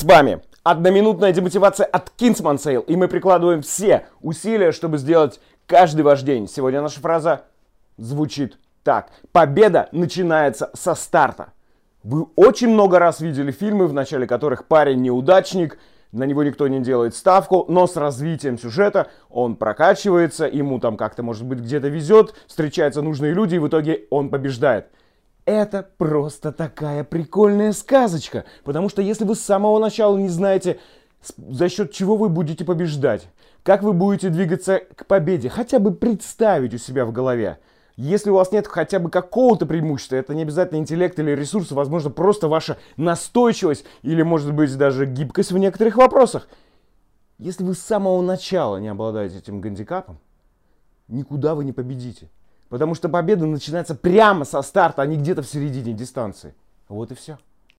С вами одноминутная демотивация от Kingsman Sale, и мы прикладываем все усилия, чтобы сделать каждый ваш день. Сегодня наша фраза звучит так. Победа начинается со старта. Вы очень много раз видели фильмы, в начале которых парень неудачник, на него никто не делает ставку, но с развитием сюжета он прокачивается, ему там как-то, может быть, где-то везет, встречаются нужные люди, и в итоге он побеждает. Это просто такая прикольная сказочка, потому что если вы с самого начала не знаете, за счет чего вы будете побеждать, как вы будете двигаться к победе, хотя бы представить у себя в голове, если у вас нет хотя бы какого-то преимущества, это не обязательно интеллект или ресурсы, возможно, просто ваша настойчивость или, может быть, даже гибкость в некоторых вопросах. Если вы с самого начала не обладаете этим гандикапом, никуда вы не победите. Потому что победа начинается прямо со старта, а не где-то в середине дистанции. Вот и все.